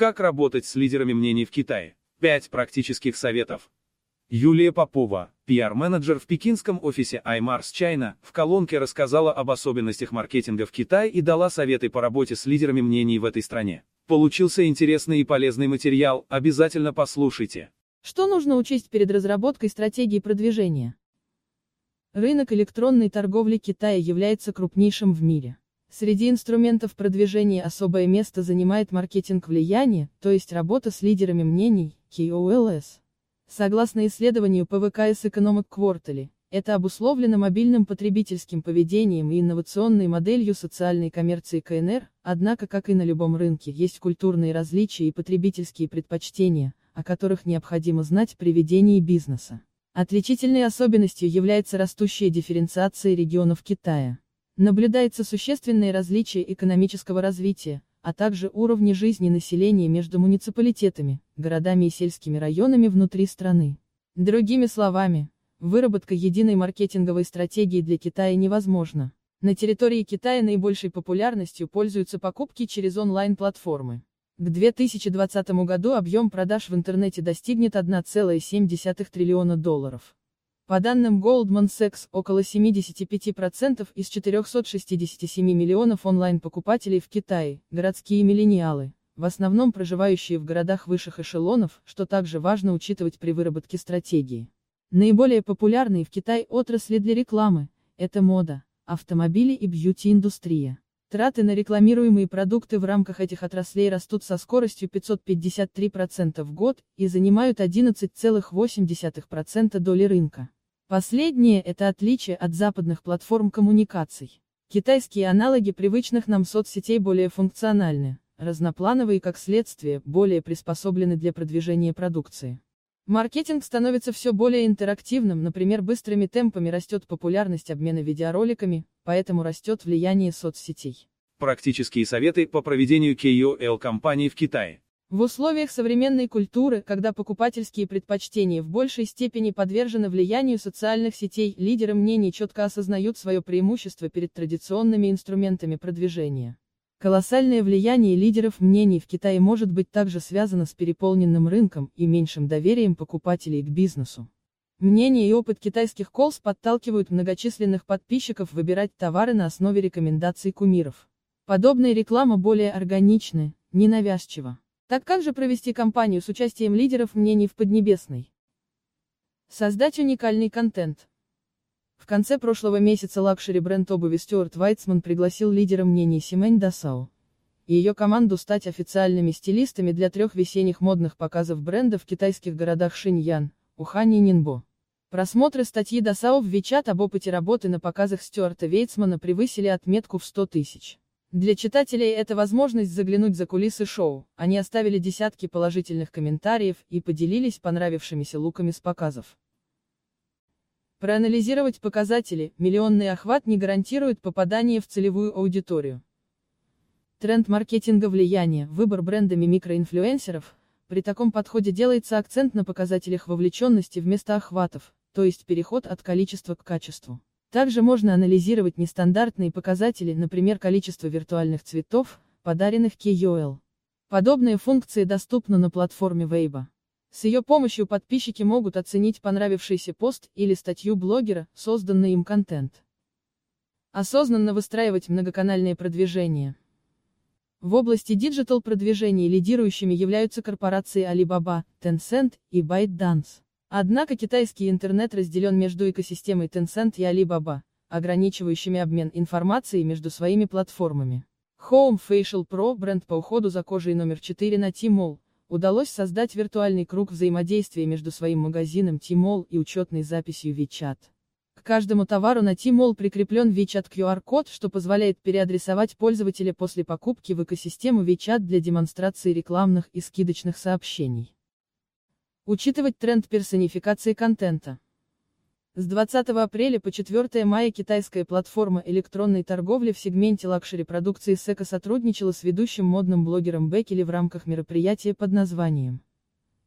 Как работать с лидерами мнений в Китае? 5 практических советов. Юлия Попова, пиар-менеджер в пекинском офисе iMars China, в колонке рассказала об особенностях маркетинга в Китае и дала советы по работе с лидерами мнений в этой стране. Получился интересный и полезный материал, обязательно послушайте. Что нужно учесть перед разработкой стратегии продвижения? Рынок электронной торговли Китая является крупнейшим в мире. Среди инструментов продвижения особое место занимает маркетинг влияния, то есть работа с лидерами мнений, KOLS. Согласно исследованию ПВКС Economic Quarterly, это обусловлено мобильным потребительским поведением и инновационной моделью социальной коммерции КНР, однако, как и на любом рынке, есть культурные различия и потребительские предпочтения, о которых необходимо знать при ведении бизнеса. Отличительной особенностью является растущая дифференциация регионов Китая. Наблюдается существенное различие экономического развития, а также уровни жизни населения между муниципалитетами, городами и сельскими районами внутри страны. Другими словами, выработка единой маркетинговой стратегии для Китая невозможна. На территории Китая наибольшей популярностью пользуются покупки через онлайн-платформы. К 2020 году объем продаж в интернете достигнет 1,7 триллиона долларов. По данным Goldman Sachs, около 75% из 467 миллионов онлайн-покупателей в Китае – городские миллениалы, в основном проживающие в городах высших эшелонов, что также важно учитывать при выработке стратегии. Наиболее популярные в Китае отрасли для рекламы – это мода, автомобили и бьюти-индустрия. Траты на рекламируемые продукты в рамках этих отраслей растут со скоростью 553% в год и занимают 11,8% доли рынка. Последнее – это отличие от западных платформ коммуникаций. Китайские аналоги привычных нам соцсетей более функциональны, разноплановые и, как следствие, более приспособлены для продвижения продукции. Маркетинг становится все более интерактивным, например, быстрыми темпами растет популярность обмена видеороликами, поэтому растет влияние соцсетей. Практические советы по проведению KOL кампаний в Китае. В условиях современной культуры, когда покупательские предпочтения в большей степени подвержены влиянию социальных сетей, лидеры мнений четко осознают свое преимущество перед традиционными инструментами продвижения. Колоссальное влияние лидеров мнений в Китае может быть также связано с переполненным рынком и меньшим доверием покупателей к бизнесу. Мнение и опыт китайских KOLs подталкивают многочисленных подписчиков выбирать товары на основе рекомендаций кумиров. Подобная реклама более органична, ненавязчива. Так как же провести кампанию с участием лидеров мнений в Поднебесной? Создать уникальный контент. В конце прошлого месяца лакшери-бренд обуви Stuart Weitzman пригласил лидера мнений Симэнь Дасао и ее команду стать официальными стилистами для трех весенних модных показов бренда в китайских городах Шиньян, Ухань и Нинбо. Просмотры статьи Дасао в Вичат об опыте работы на показах Стюарта Вейтсмана превысили отметку в 100 тысяч. Для читателей это возможность заглянуть за кулисы шоу, они оставили десятки положительных комментариев и поделились понравившимися луками с показов. Проанализировать показатели, миллионный охват не гарантирует попадание в целевую аудиторию. Тренд маркетинга влияния, выбор брендами микроинфлюенсеров. При таком подходе делается акцент на показателях вовлеченности вместо охватов, то есть переход от количества к качеству. Также можно анализировать нестандартные показатели, например, количество виртуальных цветов, подаренных KOL. Подобные функции доступны на платформе Weibo. С ее помощью подписчики могут оценить понравившийся пост или статью блогера, созданный им контент. Осознанно выстраивать многоканальное продвижение. В области диджитал-продвижения лидирующими являются корпорации Alibaba, Tencent и ByteDance. Однако китайский интернет разделен между экосистемой Tencent и Alibaba, ограничивающими обмен информацией между своими платформами. Home Facial Pro, бренд по уходу за кожей номер 4 на Tmall, удалось создать виртуальный круг взаимодействия между своим магазином Tmall и учетной записью WeChat. К каждому товару на Tmall прикреплен WeChat QR-код, что позволяет переадресовать пользователя после покупки в экосистему WeChat для демонстрации рекламных и скидочных сообщений. Учитывать тренд персонификации контента. С 20 апреля по 4 мая китайская платформа электронной торговли в сегменте лакшери продукции Secoo сотрудничала с ведущим модным блогером Becky Li в рамках мероприятия под названием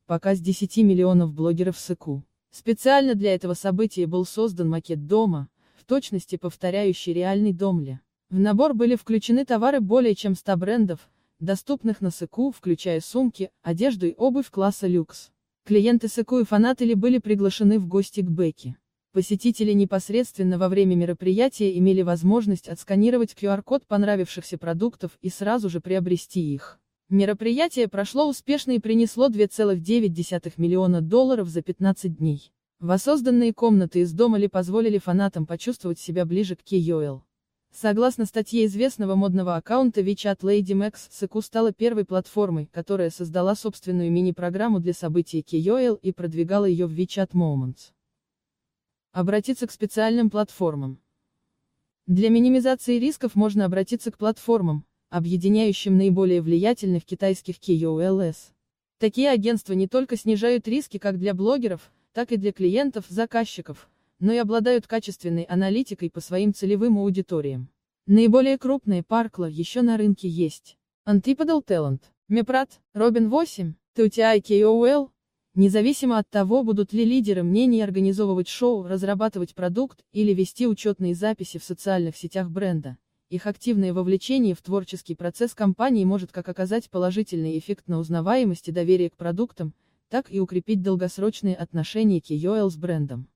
«Показ 10 миллионов блогеров Секу». Специально для этого события был создан макет дома, в точности повторяющий реальный домля. В набор были включены товары более чем 100 брендов, доступных на Сыку, включая сумки, одежду и обувь класса люкс. Клиенты Сыку и фанатели были приглашены в гости к Бекке. Посетители непосредственно во время мероприятия имели возможность отсканировать QR-код понравившихся продуктов и сразу же приобрести их. Мероприятие прошло успешно и принесло 2,9 миллиона долларов за 15 дней. Воссозданные комнаты из дома ли позволили фанатам почувствовать себя ближе к KOL. Согласно статье известного модного аккаунта WeChat Lady Max, Сыку стала первой платформой, которая создала собственную мини-программу для событий KOL и продвигала ее в WeChat Moments. Обратиться к специальным платформам. Для минимизации рисков можно обратиться к платформам, объединяющим наиболее влиятельных китайских KOLs. Такие агентства не только снижают риски как для блогеров, так и для клиентов, заказчиков, но и обладают качественной аналитикой по своим целевым аудиториям. Наиболее крупные Паркла еще на рынке есть. Antipodal Talent, Meprat, Robin 8, TUTI KOL. Независимо от того, будут ли лидеры мнений организовывать шоу, разрабатывать продукт или вести учетные записи в социальных сетях бренда, их активное вовлечение в творческий процесс компании может как оказать положительный эффект на узнаваемость и доверие к продуктам, так и укрепить долгосрочные отношения KOL с брендом.